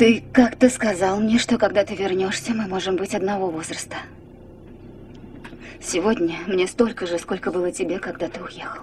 Ты как-то сказал мне, что когда ты вернешься, мы можем быть одного возраста. Сегодня мне столько же, сколько было тебе, когда ты уехал.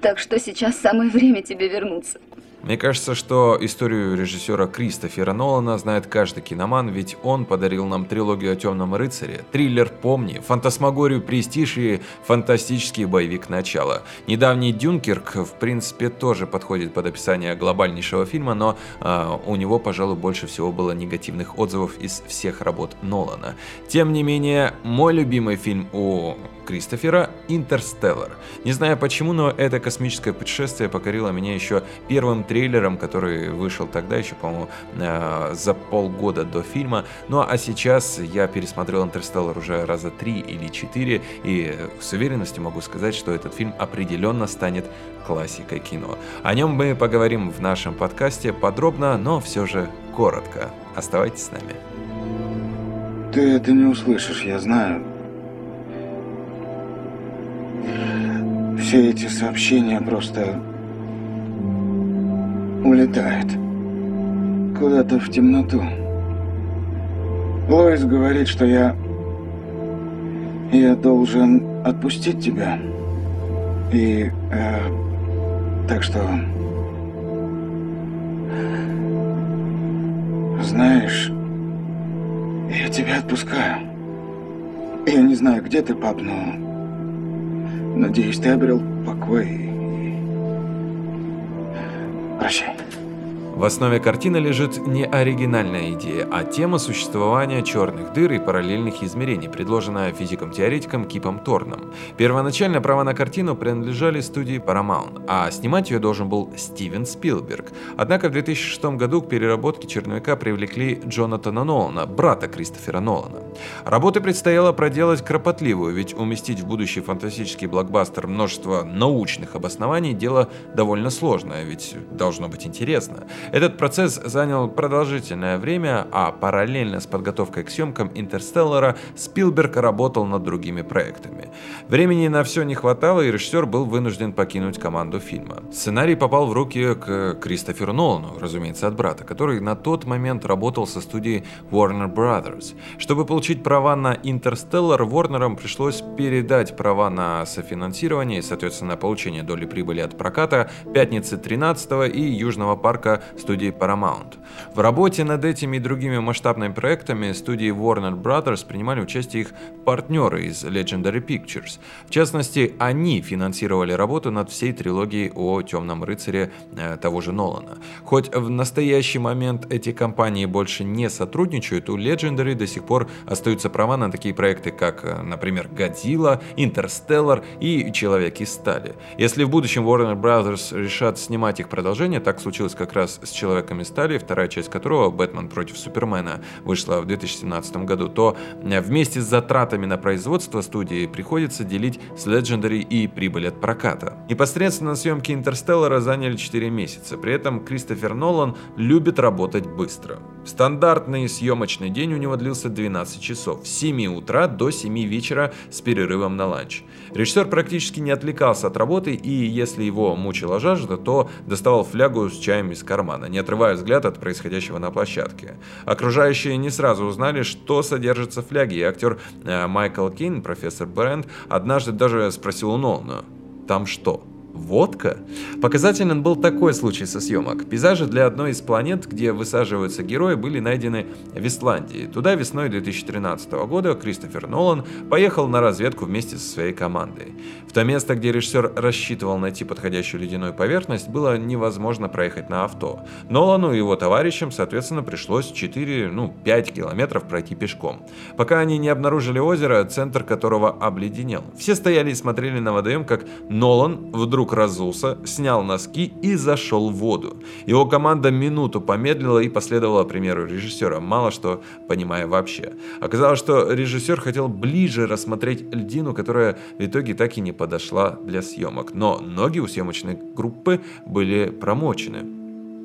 Так что сейчас самое время тебе вернуться. Мне кажется, что историю режиссера Кристофера Нолана знает каждый киноман, ведь он подарил нам трилогию о Темном рыцаре, триллер «Помни», фантасмагорию «Престиж» и фантастический боевик «Начало». Недавний «Дюнкерк» в принципе тоже подходит под описание глобальнейшего фильма, но э, у него, пожалуй, больше всего было негативных отзывов из всех работ Нолана. Тем не менее, мой любимый фильм у Кристофера «Интерстеллар». Не знаю почему, но это космическое путешествие покорило меня еще первым трейлером, который вышел тогда, еще, по-моему, э, за полгода до фильма. Ну а сейчас я пересмотрел «Интерстеллар» уже раза три или четыре, и с уверенностью могу сказать, что этот фильм определенно станет классикой кино. О нем мы поговорим в нашем подкасте подробно, но все же коротко. Оставайтесь с нами. Ты это не услышишь, я знаю. Все эти сообщения просто улетают куда-то в темноту. Лоис говорит, что я... Я должен отпустить тебя. И... Э, так что... Знаешь, я тебя отпускаю. Я не знаю, где ты, пап, но Надеюсь, ты обрел покой. Прощай. В основе картины лежит не оригинальная идея, а тема существования черных дыр и параллельных измерений, предложенная физиком-теоретиком Кипом Торном. Первоначально права на картину принадлежали студии Paramount, а снимать ее должен был Стивен Спилберг. Однако в 2006 году к переработке черновика привлекли Джонатана Нолана, брата Кристофера Нолана. Работы предстояло проделать кропотливую, ведь уместить в будущий фантастический блокбастер множество научных обоснований – дело довольно сложное, ведь должно быть интересно. Этот процесс занял продолжительное время, а параллельно с подготовкой к съемкам «Интерстеллара» Спилберг работал над другими проектами. Времени на все не хватало, и режиссер был вынужден покинуть команду фильма. Сценарий попал в руки к Кристоферу Нолану, разумеется, от брата, который на тот момент работал со студией Warner Brothers. Чтобы получить права на «Интерстеллар», Warner пришлось передать права на софинансирование и, соответственно, получение доли прибыли от проката «Пятницы 13 и «Южного парка» студии Paramount. В работе над этими и другими масштабными проектами студии Warner Brothers принимали участие их партнеры из Legendary Pictures. В частности, они финансировали работу над всей трилогией о Темном рыцаре э, того же Нолана. Хоть в настоящий момент эти компании больше не сотрудничают, у Legendary до сих пор остаются права на такие проекты, как, э, например, Годзилла, Интерстеллар и Человек из стали. Если в будущем Warner Brothers решат снимать их продолжение, так случилось как раз с Человеком из стали, вторая часть которого, Бэтмен против Супермена, вышла в 2017 году, то э, вместе с затратами на производство студии приходится делить с Legendary и прибыль от проката. Непосредственно съемки Интерстеллара заняли 4 месяца, при этом Кристофер Нолан любит работать быстро. Стандартный съемочный день у него длился 12 часов, с 7 утра до 7 вечера с перерывом на ланч. Режиссер практически не отвлекался от работы и, если его мучила жажда, то доставал флягу с чаем из кармана, не отрывая взгляд от происходящего на площадке. Окружающие не сразу узнали, что содержится в фляге, и актер э, Майкл Кейн, профессор Брент, однажды даже спросил у Нолана, «Там что?» Водка? Показательным был такой случай со съемок. Пейзажи для одной из планет, где высаживаются герои, были найдены в Исландии. Туда весной 2013 года Кристофер Нолан поехал на разведку вместе со своей командой. В то место, где режиссер рассчитывал найти подходящую ледяную поверхность, было невозможно проехать на авто. Нолану и его товарищам, соответственно, пришлось 4, ну, 5 километров пройти пешком. Пока они не обнаружили озеро, центр которого обледенел. Все стояли и смотрели на водоем, как Нолан вдруг вдруг разулся, снял носки и зашел в воду. Его команда минуту помедлила и последовала примеру режиссера, мало что понимая вообще. Оказалось, что режиссер хотел ближе рассмотреть льдину, которая в итоге так и не подошла для съемок. Но ноги у съемочной группы были промочены.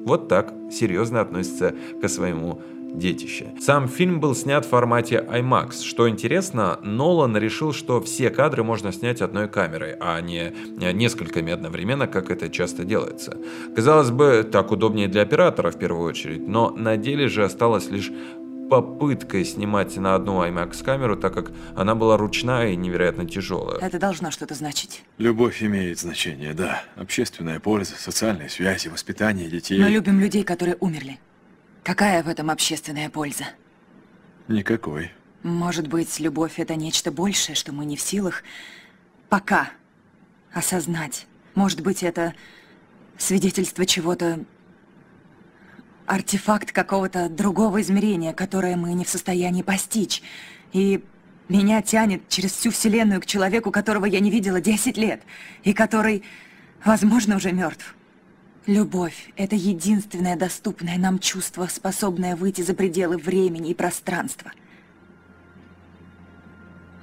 Вот так серьезно относится к своему детище. Сам фильм был снят в формате IMAX. Что интересно, Нолан решил, что все кадры можно снять одной камерой, а не несколькими одновременно, как это часто делается. Казалось бы, так удобнее для оператора в первую очередь, но на деле же осталось лишь попыткой снимать на одну IMAX камеру, так как она была ручная и невероятно тяжелая. Это должно что-то значить. Любовь имеет значение, да. Общественная польза, социальные связи, воспитание детей. Мы любим людей, которые умерли. Какая в этом общественная польза? Никакой. Может быть, любовь — это нечто большее, что мы не в силах пока осознать. Может быть, это свидетельство чего-то артефакт какого-то другого измерения, которое мы не в состоянии постичь. И меня тянет через всю Вселенную к человеку, которого я не видела 10 лет, и который, возможно, уже мертв. Любовь — это единственное доступное нам чувство, способное выйти за пределы времени и пространства.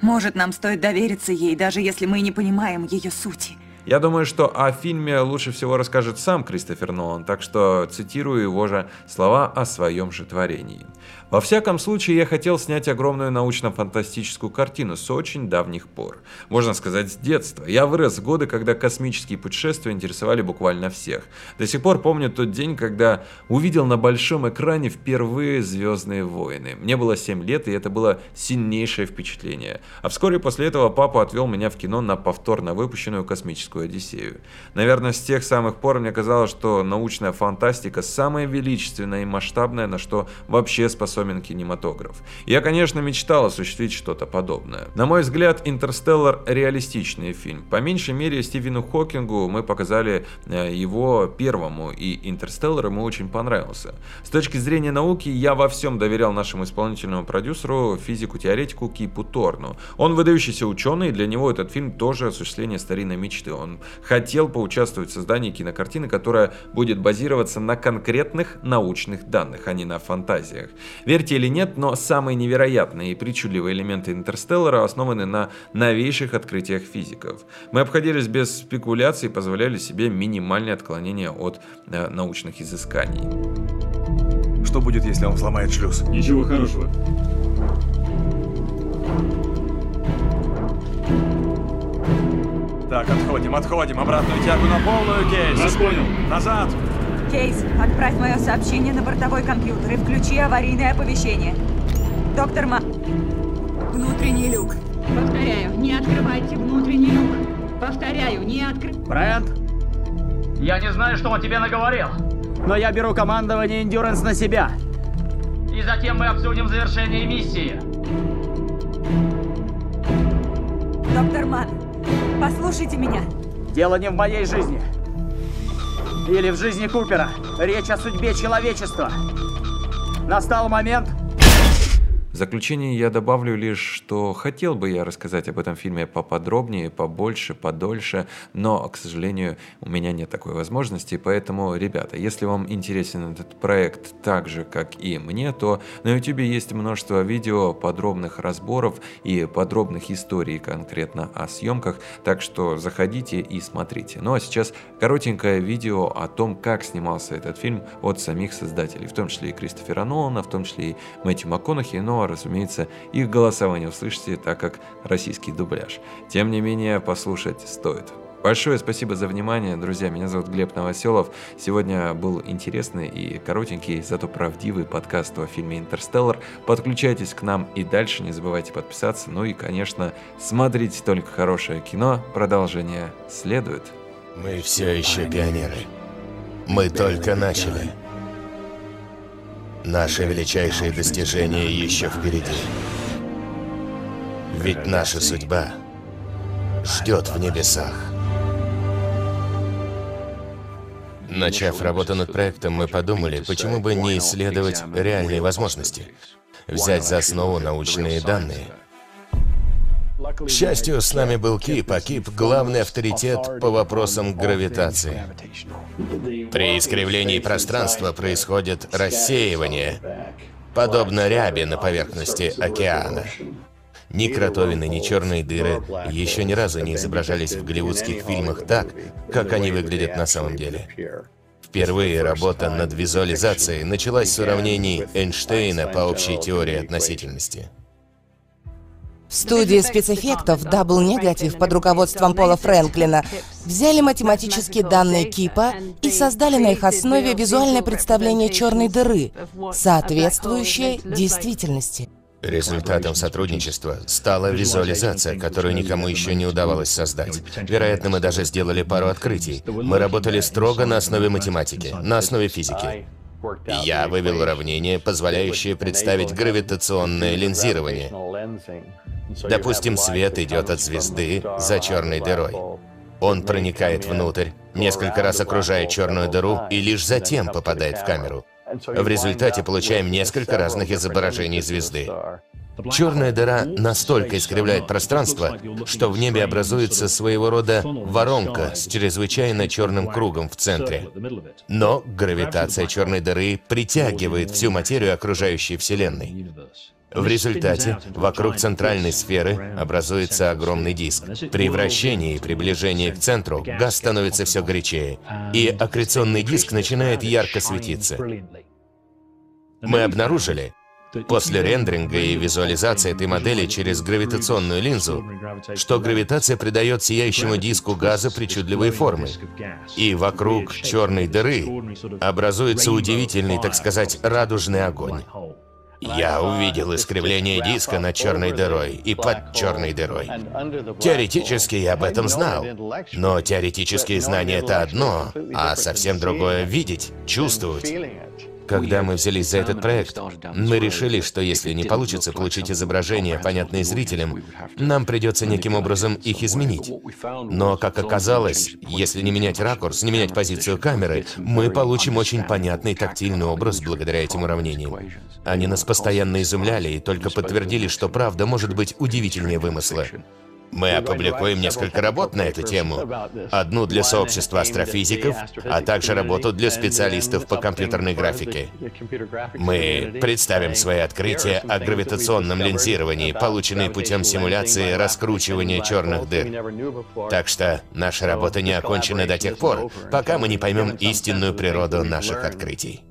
Может, нам стоит довериться ей, даже если мы не понимаем ее сути — я думаю, что о фильме лучше всего расскажет сам Кристофер Нолан, так что цитирую его же слова о своем же творении. Во всяком случае, я хотел снять огромную научно-фантастическую картину с очень давних пор. Можно сказать, с детства. Я вырос в годы, когда космические путешествия интересовали буквально всех. До сих пор помню тот день, когда увидел на большом экране впервые «Звездные войны». Мне было 7 лет, и это было сильнейшее впечатление. А вскоре после этого папа отвел меня в кино на повторно выпущенную космическую Одиссею. Наверное, с тех самых пор мне казалось, что научная фантастика самая величественная и масштабная, на что вообще способна способен кинематограф. Я, конечно, мечтал осуществить что-то подобное. На мой взгляд, «Интерстеллар» — реалистичный фильм. По меньшей мере, Стивену Хокингу мы показали э, его первому, и «Интерстеллар» ему очень понравился. С точки зрения науки, я во всем доверял нашему исполнительному продюсеру, физику-теоретику Кипу Торну. Он выдающийся ученый, и для него этот фильм тоже осуществление старинной мечты. Он хотел поучаствовать в создании кинокартины, которая будет базироваться на конкретных научных данных, а не на фантазиях. Верьте или нет, но самые невероятные и причудливые элементы Интерстеллара основаны на новейших открытиях физиков. Мы обходились без спекуляций и позволяли себе минимальное отклонение от э, научных изысканий. Что будет, если он взломает шлюз? Ничего хорошего. Так, отходим, отходим. Обратную тягу на полную, Кейс. Вас понял. Назад. Кейс, отправь мое сообщение на бортовой компьютер и включи аварийное оповещение. Доктор Ма... Внутренний люк. Повторяю, не открывайте внутренний люк. Повторяю, не откры... Брент, я не знаю, что он тебе наговорил. Но я беру командование Endurance на себя. И затем мы обсудим завершение миссии. Доктор Ман, послушайте меня. Дело не в моей жизни. Или в жизни Купера. Речь о судьбе человечества. Настал момент, заключение я добавлю лишь, что хотел бы я рассказать об этом фильме поподробнее, побольше, подольше, но, к сожалению, у меня нет такой возможности, поэтому, ребята, если вам интересен этот проект так же, как и мне, то на YouTube есть множество видео, подробных разборов и подробных историй конкретно о съемках, так что заходите и смотрите. Ну а сейчас коротенькое видео о том, как снимался этот фильм от самих создателей, в том числе и Кристофера Нолана, в том числе и Мэтью МакКонахи, но разумеется, их голоса вы не услышите, так как российский дубляж. Тем не менее, послушать стоит. Большое спасибо за внимание, друзья. Меня зовут Глеб Новоселов. Сегодня был интересный и коротенький, зато правдивый подкаст о фильме «Интерстеллар». Подключайтесь к нам и дальше. Не забывайте подписаться. Ну и, конечно, смотрите только хорошее кино. Продолжение следует. Мы все еще пионеры. Мы только начали. Наши величайшие достижения еще впереди. Ведь наша судьба ждет в небесах. Начав работу над проектом, мы подумали, почему бы не исследовать реальные возможности. Взять за основу научные данные. К счастью, с нами был Кип, а Кип — главный авторитет по вопросам гравитации. При искривлении пространства происходит рассеивание, подобно ряби на поверхности океана. Ни кротовины, ни черные дыры еще ни разу не изображались в голливудских фильмах так, как они выглядят на самом деле. Впервые работа над визуализацией началась с уравнений Эйнштейна по общей теории относительности. В студии спецэффектов Double Negative под руководством Пола Фрэнклина взяли математические данные Кипа и создали на их основе визуальное представление черной дыры, соответствующее действительности. Результатом сотрудничества стала визуализация, которую никому еще не удавалось создать. Вероятно, мы даже сделали пару открытий. Мы работали строго на основе математики, на основе физики. Я вывел уравнение, позволяющее представить гравитационное линзирование. Допустим, свет идет от звезды за черной дырой. Он проникает внутрь, несколько раз окружает черную дыру и лишь затем попадает в камеру. В результате получаем несколько разных изображений звезды. Черная дыра настолько искривляет пространство, что в небе образуется своего рода воронка с чрезвычайно черным кругом в центре. Но гравитация черной дыры притягивает всю материю окружающей Вселенной. В результате вокруг центральной сферы образуется огромный диск. При вращении и приближении к центру газ становится все горячее, и аккреционный диск начинает ярко светиться. Мы обнаружили, после рендеринга и визуализации этой модели через гравитационную линзу, что гравитация придает сияющему диску газа причудливые формы. И вокруг черной дыры образуется удивительный, так сказать, радужный огонь. Я увидел искривление диска над черной дырой и под черной дырой. Теоретически я об этом знал, но теоретические знания — это одно, а совсем другое — видеть, чувствовать. Когда мы взялись за этот проект, мы решили, что если не получится получить изображения, понятные зрителям, нам придется неким образом их изменить. Но, как оказалось, если не менять ракурс, не менять позицию камеры, мы получим очень понятный тактильный образ благодаря этим уравнениям. Они нас постоянно изумляли и только подтвердили, что правда может быть удивительнее вымысла. Мы опубликуем несколько работ на эту тему. Одну для сообщества астрофизиков, а также работу для специалистов по компьютерной графике. Мы представим свои открытия о гравитационном линзировании, полученные путем симуляции раскручивания черных дыр. Так что наша работа не окончена до тех пор, пока мы не поймем истинную природу наших открытий.